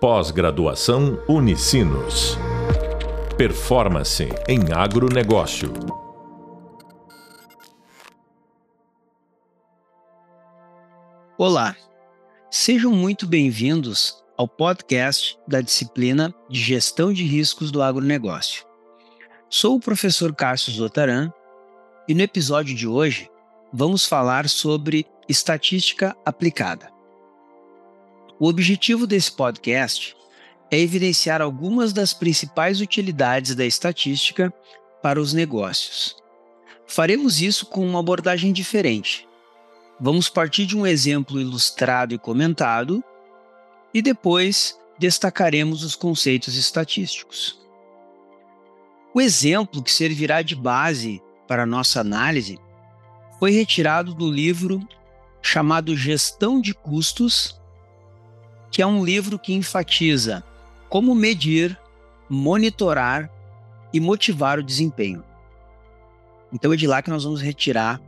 Pós-graduação Unicinos. Performance em agronegócio. Olá, sejam muito bem-vindos ao podcast da disciplina de Gestão de Riscos do Agronegócio. Sou o professor Cássio Zotaran e no episódio de hoje vamos falar sobre estatística aplicada. O objetivo desse podcast é evidenciar algumas das principais utilidades da estatística para os negócios. Faremos isso com uma abordagem diferente. Vamos partir de um exemplo ilustrado e comentado e depois destacaremos os conceitos estatísticos. O exemplo que servirá de base para nossa análise foi retirado do livro chamado Gestão de Custos que é um livro que enfatiza como medir, monitorar e motivar o desempenho. Então é de lá que nós vamos retirar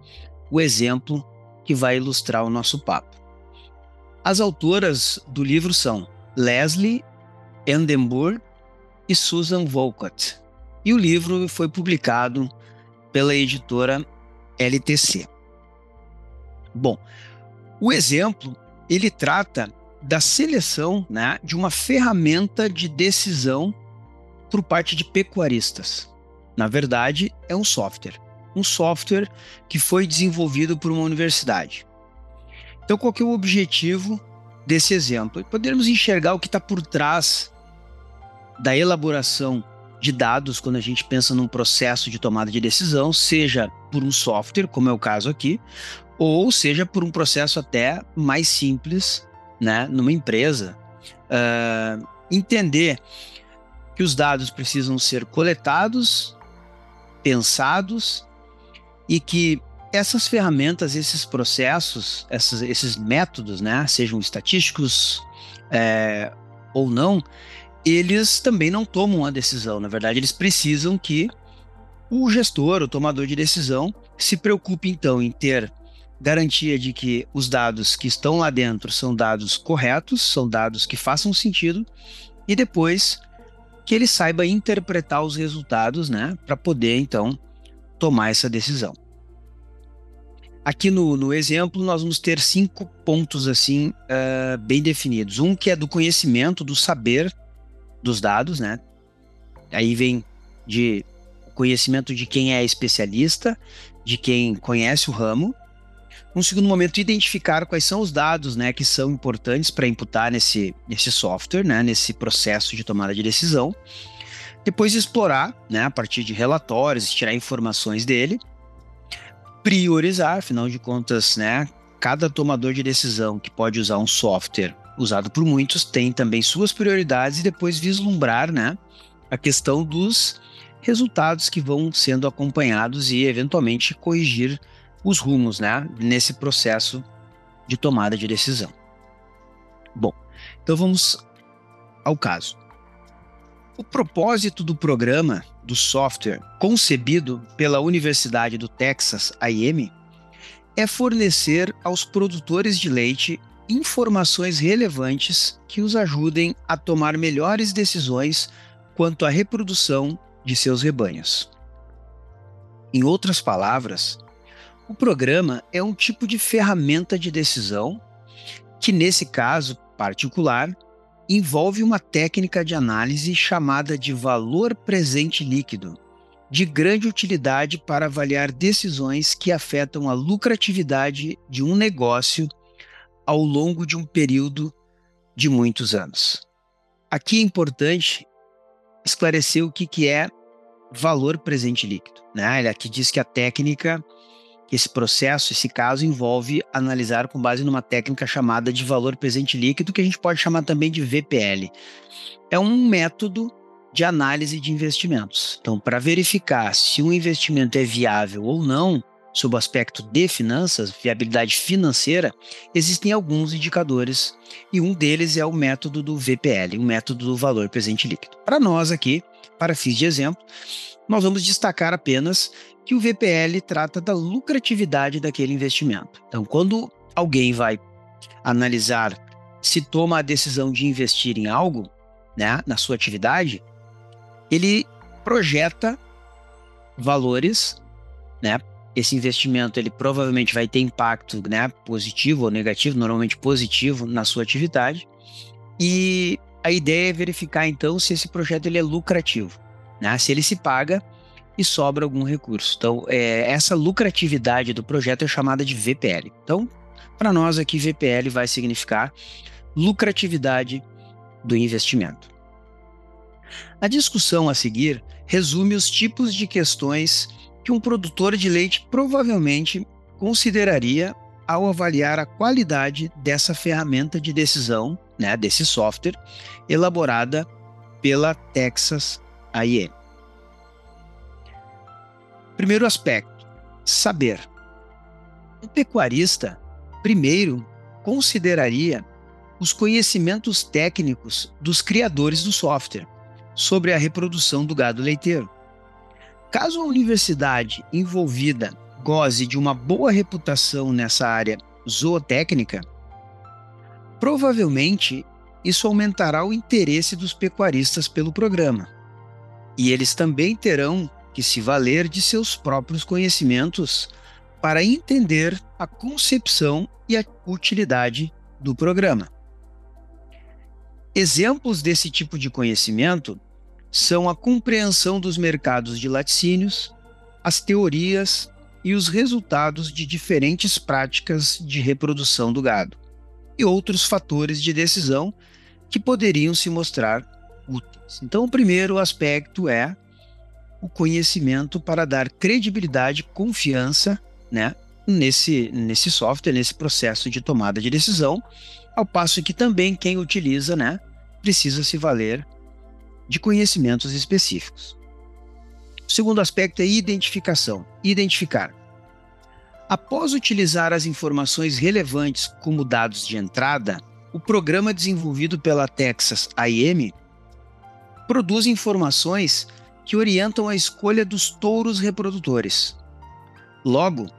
o exemplo que vai ilustrar o nosso papo. As autoras do livro são Leslie Endenburg e Susan Volcott. E o livro foi publicado pela editora LTC. Bom, o exemplo ele trata da seleção né, de uma ferramenta de decisão por parte de pecuaristas. Na verdade, é um software. Um software que foi desenvolvido por uma universidade. Então, qual é o objetivo desse exemplo? Podermos enxergar o que está por trás da elaboração de dados quando a gente pensa num processo de tomada de decisão, seja por um software, como é o caso aqui, ou seja por um processo até mais simples né, numa empresa, uh, entender que os dados precisam ser coletados, pensados e que essas ferramentas, esses processos, esses, esses métodos, né, sejam estatísticos é, ou não, eles também não tomam a decisão. Na verdade, eles precisam que o gestor, o tomador de decisão, se preocupe então em ter garantia de que os dados que estão lá dentro são dados corretos, são dados que façam sentido, e depois que ele saiba interpretar os resultados, né, para poder então tomar essa decisão. Aqui no, no exemplo, nós vamos ter cinco pontos assim uh, bem definidos. Um que é do conhecimento, do saber dos dados, né? Aí vem de conhecimento de quem é especialista, de quem conhece o ramo, um segundo momento, identificar quais são os dados né, que são importantes para imputar nesse, nesse software, né, nesse processo de tomada de decisão. Depois explorar, né, a partir de relatórios, tirar informações dele. Priorizar, afinal de contas, né, cada tomador de decisão que pode usar um software usado por muitos tem também suas prioridades e depois vislumbrar né, a questão dos resultados que vão sendo acompanhados e eventualmente corrigir os rumos né, nesse processo de tomada de decisão. Bom, então vamos ao caso. O propósito do programa do software concebido pela Universidade do Texas A&M é fornecer aos produtores de leite informações relevantes que os ajudem a tomar melhores decisões quanto à reprodução de seus rebanhos. Em outras palavras, o programa é um tipo de ferramenta de decisão que, nesse caso particular, envolve uma técnica de análise chamada de valor presente líquido, de grande utilidade para avaliar decisões que afetam a lucratividade de um negócio ao longo de um período de muitos anos. Aqui é importante esclarecer o que, que é valor presente líquido. Né? Ele aqui diz que a técnica esse processo, esse caso, envolve analisar com base numa técnica chamada de valor presente líquido, que a gente pode chamar também de VPL. É um método de análise de investimentos. Então, para verificar se um investimento é viável ou não, sob o aspecto de finanças, viabilidade financeira, existem alguns indicadores e um deles é o método do VPL, o método do valor presente líquido. Para nós aqui, para fins de exemplo, nós vamos destacar apenas que o VPL trata da lucratividade daquele investimento. Então, quando alguém vai analisar se toma a decisão de investir em algo, né, na sua atividade, ele projeta valores, né? Esse investimento ele provavelmente vai ter impacto, né, positivo ou negativo, normalmente positivo na sua atividade. E a ideia é verificar então se esse projeto ele é lucrativo, né? Se ele se paga e sobra algum recurso. Então, é, essa lucratividade do projeto é chamada de VPL. Então, para nós aqui, VPL vai significar lucratividade do investimento. A discussão a seguir resume os tipos de questões que um produtor de leite provavelmente consideraria ao avaliar a qualidade dessa ferramenta de decisão, né, desse software, elaborada pela Texas A&M. Primeiro aspecto, saber. Um pecuarista, primeiro, consideraria os conhecimentos técnicos dos criadores do software sobre a reprodução do gado leiteiro. Caso a universidade envolvida goze de uma boa reputação nessa área zootécnica, provavelmente isso aumentará o interesse dos pecuaristas pelo programa. E eles também terão que se valer de seus próprios conhecimentos para entender a concepção e a utilidade do programa. Exemplos desse tipo de conhecimento são a compreensão dos mercados de laticínios, as teorias e os resultados de diferentes práticas de reprodução do gado, e outros fatores de decisão que poderiam se mostrar. Então, o primeiro aspecto é o conhecimento para dar credibilidade, confiança, né, nesse, nesse software, nesse processo de tomada de decisão, ao passo que também quem utiliza, né, precisa se valer de conhecimentos específicos. O segundo aspecto é identificação. Identificar. Após utilizar as informações relevantes como dados de entrada, o programa desenvolvido pela Texas A&M produz informações que orientam a escolha dos touros reprodutores. Logo,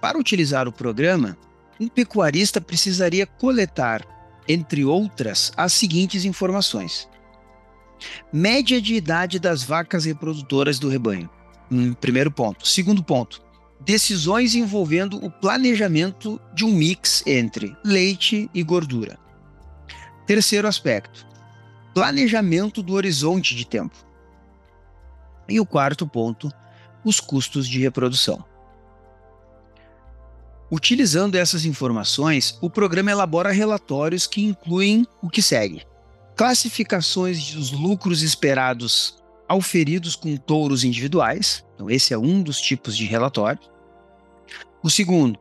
para utilizar o programa, um pecuarista precisaria coletar, entre outras, as seguintes informações: Média de idade das vacas reprodutoras do rebanho. Um primeiro ponto. Segundo ponto. Decisões envolvendo o planejamento de um mix entre leite e gordura. Terceiro aspecto. Planejamento do horizonte de tempo. E o quarto ponto, os custos de reprodução. Utilizando essas informações, o programa elabora relatórios que incluem o que segue: classificações dos lucros esperados auferidos com touros individuais. Então, esse é um dos tipos de relatório. O segundo,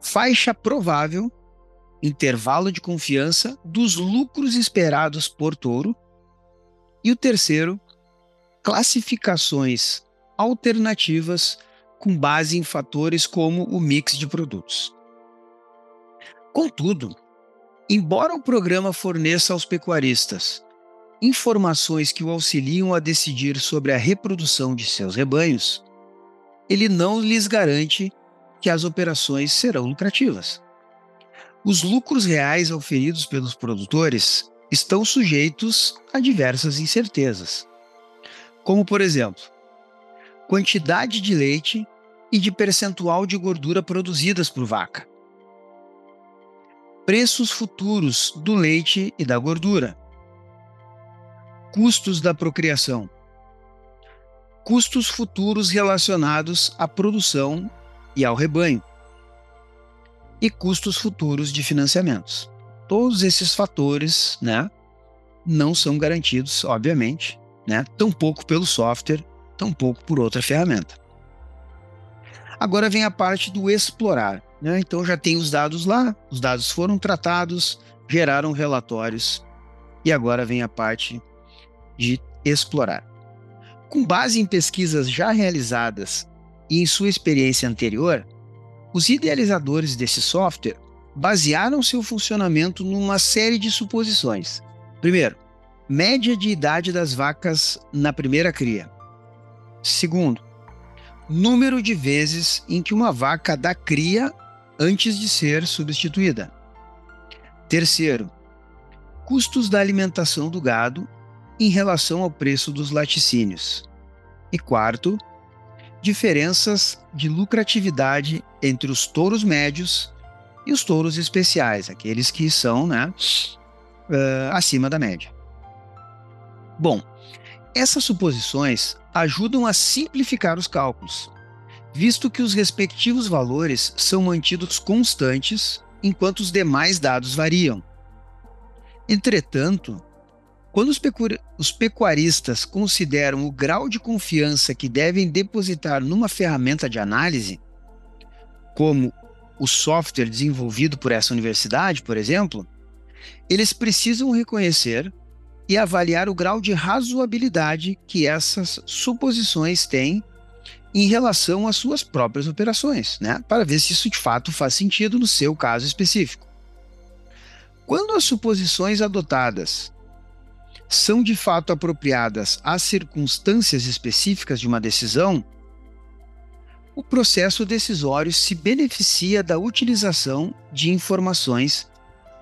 faixa provável, intervalo de confiança dos lucros esperados por touro. E o terceiro, classificações alternativas com base em fatores como o mix de produtos. Contudo, Embora o programa forneça aos pecuaristas informações que o auxiliam a decidir sobre a reprodução de seus rebanhos, ele não lhes garante que as operações serão lucrativas. Os lucros reais auferidos pelos produtores estão sujeitos a diversas incertezas, como, por exemplo, quantidade de leite e de percentual de gordura produzidas por vaca, preços futuros do leite e da gordura, custos da procriação, custos futuros relacionados à produção e ao rebanho, e custos futuros de financiamentos. Todos esses fatores, né, não são garantidos, obviamente, né, tampouco pelo software, tampouco por outra ferramenta. Agora vem a parte do explorar. Né? Então já tem os dados lá, os dados foram tratados, geraram relatórios e agora vem a parte de explorar. Com base em pesquisas já realizadas e em sua experiência anterior, os idealizadores desse software basearam seu funcionamento numa série de suposições. Primeiro, média de idade das vacas na primeira cria. Segundo, número de vezes em que uma vaca dá cria antes de ser substituída. Terceiro, custos da alimentação do gado em relação ao preço dos laticínios. E quarto, diferenças de lucratividade entre os touros médios e os touros especiais, aqueles que são né, uh, acima da média. Bom, essas suposições ajudam a simplificar os cálculos, visto que os respectivos valores são mantidos constantes enquanto os demais dados variam. Entretanto, quando os, os, pecuaristas consideram o grau de confiança que devem depositar numa ferramenta de análise, como o software desenvolvido por essa universidade, por exemplo, eles precisam reconhecer e avaliar o grau de razoabilidade que essas suposições têm em relação às suas próprias operações, né? para ver se isso de fato faz sentido no seu caso específico. Quando as suposições adotadas são de fato apropriadas às circunstâncias específicas de uma decisão, o processo decisório se beneficia da utilização de informações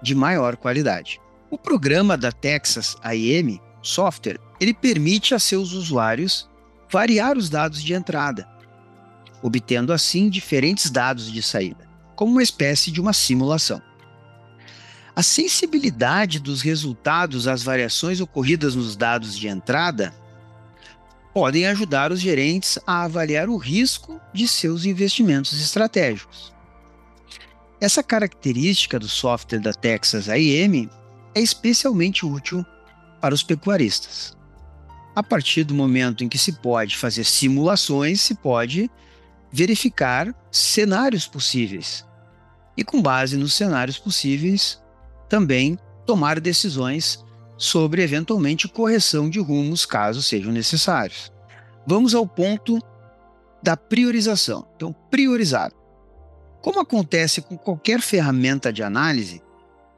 de maior qualidade. O programa da Texas A&M Software, ele permite a seus usuários variar os dados de entrada, obtendo assim diferentes dados de saída, como uma espécie de uma simulação. A sensibilidade dos resultados às variações ocorridas nos dados de entrada podem ajudar os gerentes a avaliar o risco de seus investimentos estratégicos. Essa característica do software da Texas A&M é especialmente útil para os pecuaristas. A partir do momento em que se pode fazer simulações, se pode verificar cenários possíveis. E com base nos cenários possíveis, também tomar decisões sobre eventualmente correção de rumos caso sejam necessários. Vamos ao ponto da priorização. Então, priorizar. Como acontece com qualquer ferramenta de análise,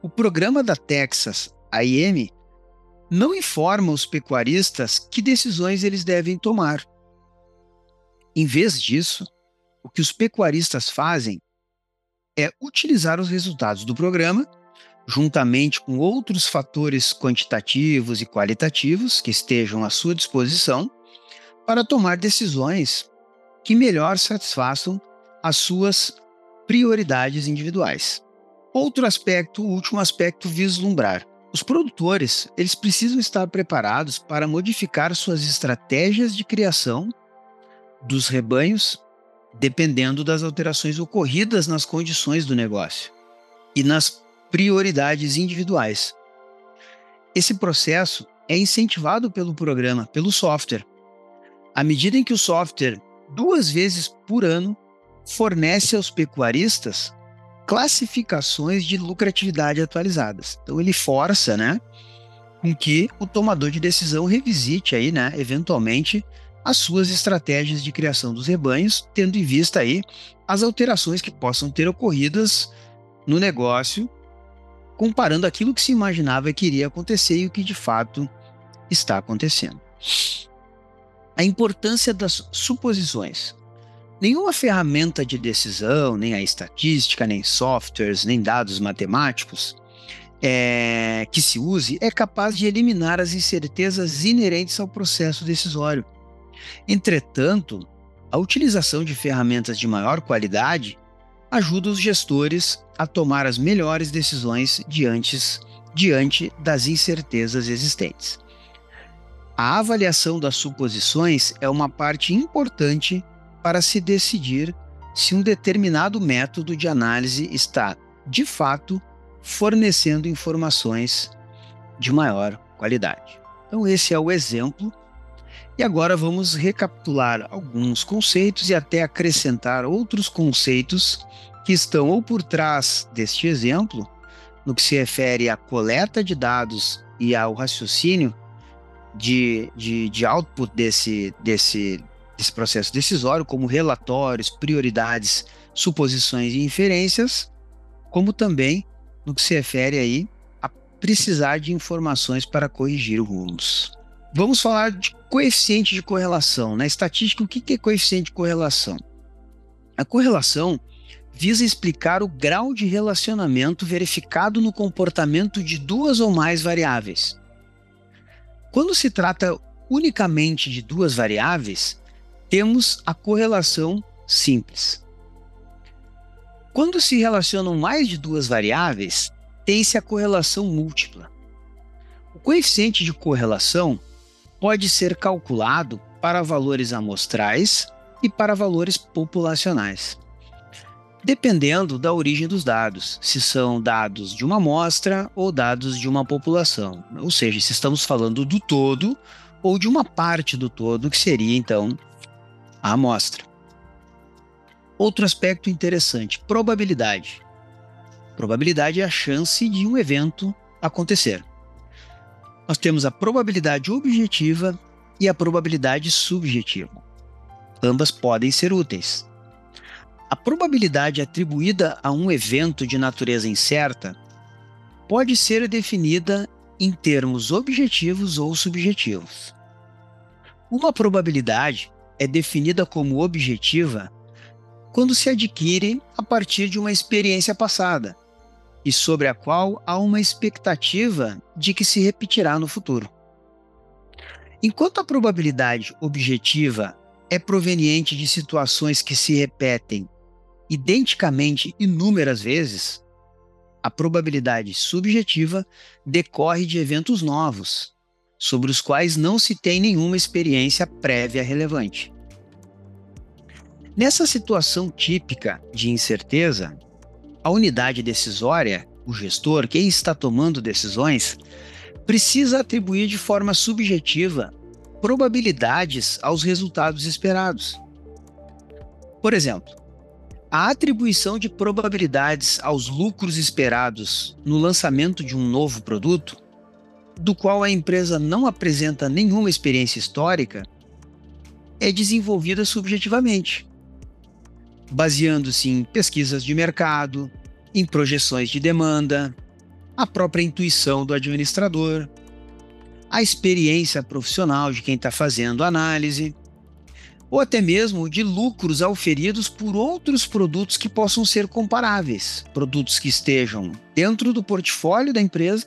o programa da Texas A&M não informa os pecuaristas que decisões eles devem tomar. Em vez disso, o que os pecuaristas fazem é utilizar os resultados do programa juntamente com outros fatores quantitativos e qualitativos que estejam à sua disposição, para tomar decisões que melhor satisfaçam as suas prioridades individuais. Outro aspecto, o último aspecto, vislumbrar. Os produtores, eles precisam estar preparados para modificar suas estratégias de criação dos rebanhos, dependendo das alterações ocorridas nas condições do negócio e nas prioridades individuais. Esse processo é incentivado pelo programa, pelo software. À medida em que o software, duas vezes por ano, fornece aos pecuaristas classificações de lucratividade atualizadas. Então ele força, né, com que o tomador de decisão revisite aí, né, eventualmente as suas estratégias de criação dos rebanhos, tendo em vista aí as alterações que possam ter ocorridas no negócio comparando aquilo que se imaginava que iria acontecer e o que de fato está acontecendo. A importância das suposições. Nenhuma ferramenta de decisão, nem a estatística, nem softwares, nem dados matemáticos é, que se use é capaz de eliminar as incertezas inerentes ao processo decisório. Entretanto, a utilização de ferramentas de maior qualidade ajuda os gestores a tomar as melhores decisões diante, diante das incertezas existentes. A avaliação das suposições é uma parte importante para se decidir se um determinado método de análise está, de fato, fornecendo informações de maior qualidade. Então, esse é o exemplo. E agora vamos recapitular alguns conceitos e até acrescentar outros conceitos que estão ou por trás deste exemplo, no que se refere à coleta de dados e ao raciocínio de, de, de output desse, desse, desse processo decisório, como relatórios, prioridades, suposições e inferências, como também no que se refere aí a precisar de informações para corrigir rumos. Vamos falar de coeficiente de correlação. Na estatística, o que é coeficiente de correlação? A correlação visa explicar o grau de relacionamento verificado no comportamento de duas ou mais variáveis. Quando se trata unicamente de duas variáveis, temos a correlação simples. Quando se relacionam mais de duas variáveis, tem-se a correlação múltipla. O coeficiente de correlação pode ser calculado para valores amostrais e para valores populacionais dependendo da origem dos dados, se são dados de uma amostra ou dados de uma população. Ou seja, se estamos falando do todo ou de uma parte do todo, que seria então a amostra. Outro aspecto interessante: probabilidade. Probabilidade é a chance de um evento acontecer. Nós temos a probabilidade objetiva e a probabilidade subjetiva. Ambas podem ser úteis. A probabilidade atribuída a um evento de natureza incerta pode ser definida em termos objetivos ou subjetivos. Uma probabilidade é definida como objetiva quando se adquire a partir de uma experiência passada e sobre a qual há uma expectativa de que se repetirá no futuro. Enquanto a probabilidade objetiva é proveniente de situações que se repetem identicamente inúmeras vezes, a probabilidade subjetiva decorre de eventos novos, sobre os quais não se tem nenhuma experiência prévia relevante. Nessa situação típica de incerteza, a unidade decisória, o gestor, quem está tomando decisões, precisa atribuir de forma subjetiva probabilidades aos resultados esperados. Por exemplo, a atribuição de probabilidades aos lucros esperados no lançamento de um novo produto, do qual a empresa não apresenta nenhuma experiência histórica, é desenvolvida subjetivamente, baseando-se em pesquisas de mercado, em projeções de demanda, a própria intuição do administrador, a experiência profissional de quem está fazendo a análise ou até mesmo de lucros auferidos por outros produtos que possam ser comparáveis, produtos que estejam dentro do portfólio da empresa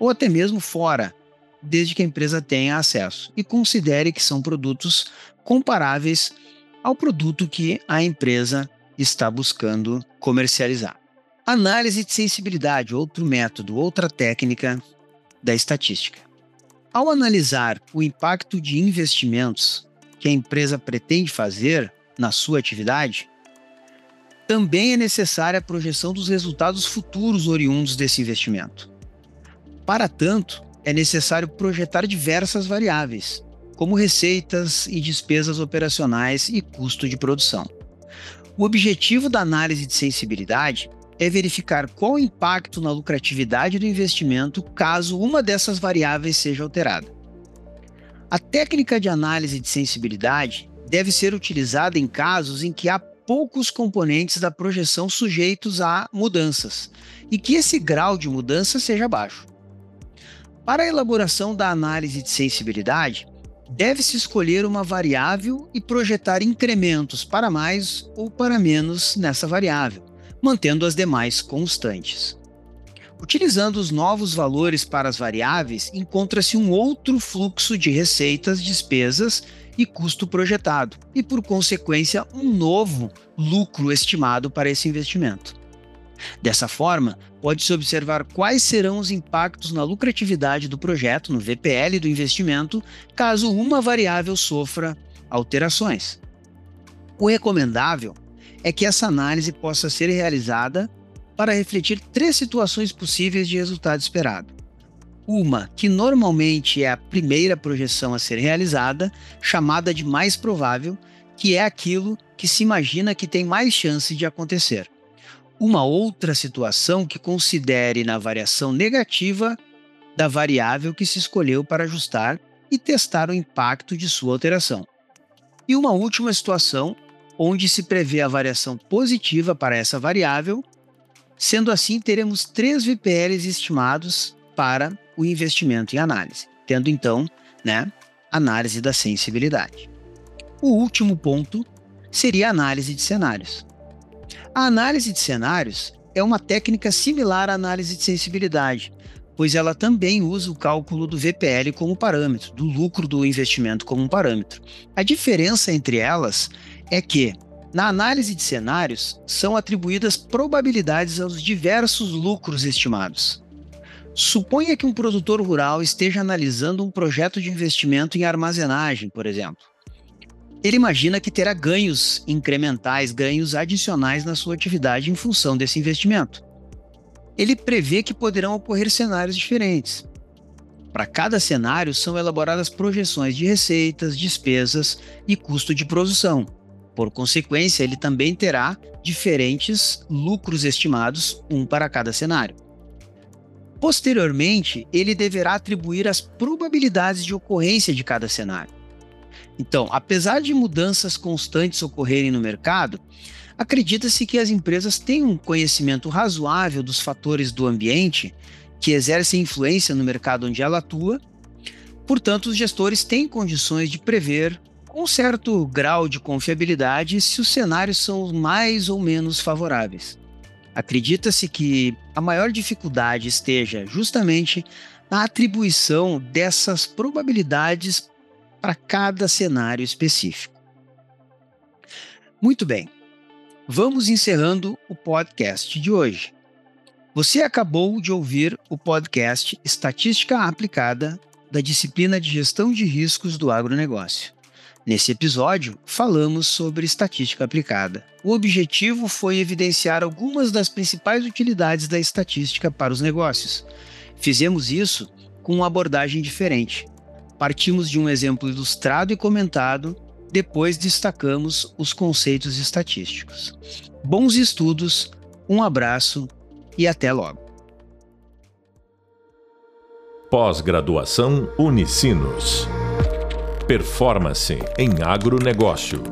ou até mesmo fora, desde que a empresa tenha acesso. E considere que são produtos comparáveis ao produto que a empresa está buscando comercializar. Análise de sensibilidade, outro método, outra técnica da estatística. Ao analisar o impacto de investimentos que a empresa pretende fazer na sua atividade, também é necessária a projeção dos resultados futuros oriundos desse investimento. Para tanto, é necessário projetar diversas variáveis, como receitas e despesas operacionais e custo de produção. O objetivo da análise de sensibilidade é verificar qual o impacto na lucratividade do investimento caso uma dessas variáveis seja alterada. A técnica de análise de sensibilidade deve ser utilizada em casos em que há poucos componentes da projeção sujeitos a mudanças e que esse grau de mudança seja baixo. Para a elaboração da análise de sensibilidade, deve-se escolher uma variável e projetar incrementos para mais ou para menos nessa variável, mantendo as demais constantes. Utilizando os novos valores para as variáveis, encontra-se um outro fluxo de receitas, despesas e custo projetado, e por consequência, um novo lucro estimado para esse investimento. Dessa forma, pode-se observar quais serão os impactos na lucratividade do projeto, no VPL do investimento, caso uma variável sofra alterações. O recomendável é que essa análise possa ser realizada para refletir três situações possíveis de resultado esperado. Uma, que normalmente é a primeira projeção a ser realizada, chamada de mais provável, que é aquilo que se imagina que tem mais chance de acontecer. Uma outra situação que considere na variação negativa da variável que se escolheu para ajustar e testar o impacto de sua alteração. E uma última situação onde se prevê a variação positiva para essa variável Sendo assim, teremos três VPLs estimados para o investimento em análise, tendo então, né, análise da sensibilidade. O último ponto seria a análise de cenários. A análise de cenários é uma técnica similar à análise de sensibilidade, pois ela também usa o cálculo do VPL como parâmetro, do lucro do investimento como um parâmetro. A diferença entre elas é que, na análise de cenários, são atribuídas probabilidades aos diversos lucros estimados. Suponha que um produtor rural esteja analisando um projeto de investimento em armazenagem, por exemplo. Ele imagina que terá ganhos incrementais, ganhos adicionais na sua atividade em função desse investimento. Ele prevê que poderão ocorrer cenários diferentes. Para cada cenário, são elaboradas projeções de receitas, despesas e custo de produção. Por consequência, ele também terá diferentes lucros estimados, um para cada cenário. Posteriormente, ele deverá atribuir as probabilidades de ocorrência de cada cenário. Então, apesar de mudanças constantes ocorrerem no mercado, acredita-se que as empresas têm um conhecimento razoável dos fatores do ambiente que exercem influência no mercado onde ela atua. Portanto, os gestores têm condições de prever, com certo grau de confiabilidade, se os cenários são mais ou menos favoráveis. Acredita-se que a maior dificuldade esteja justamente na atribuição dessas probabilidades para cada cenário específico. Muito bem, vamos encerrando o podcast de hoje. Você acabou de ouvir o podcast Estatística Aplicada da disciplina de Gestão de Riscos do Agronegócio. Nesse episódio, falamos sobre estatística aplicada. O objetivo foi evidenciar algumas das principais utilidades da estatística para os negócios. Fizemos isso com uma abordagem diferente, Partimos de um exemplo ilustrado e comentado, depois destacamos os conceitos estatísticos. Bons estudos, um abraço e até logo. Pós-graduação Unicinos. Performance em agronegócio.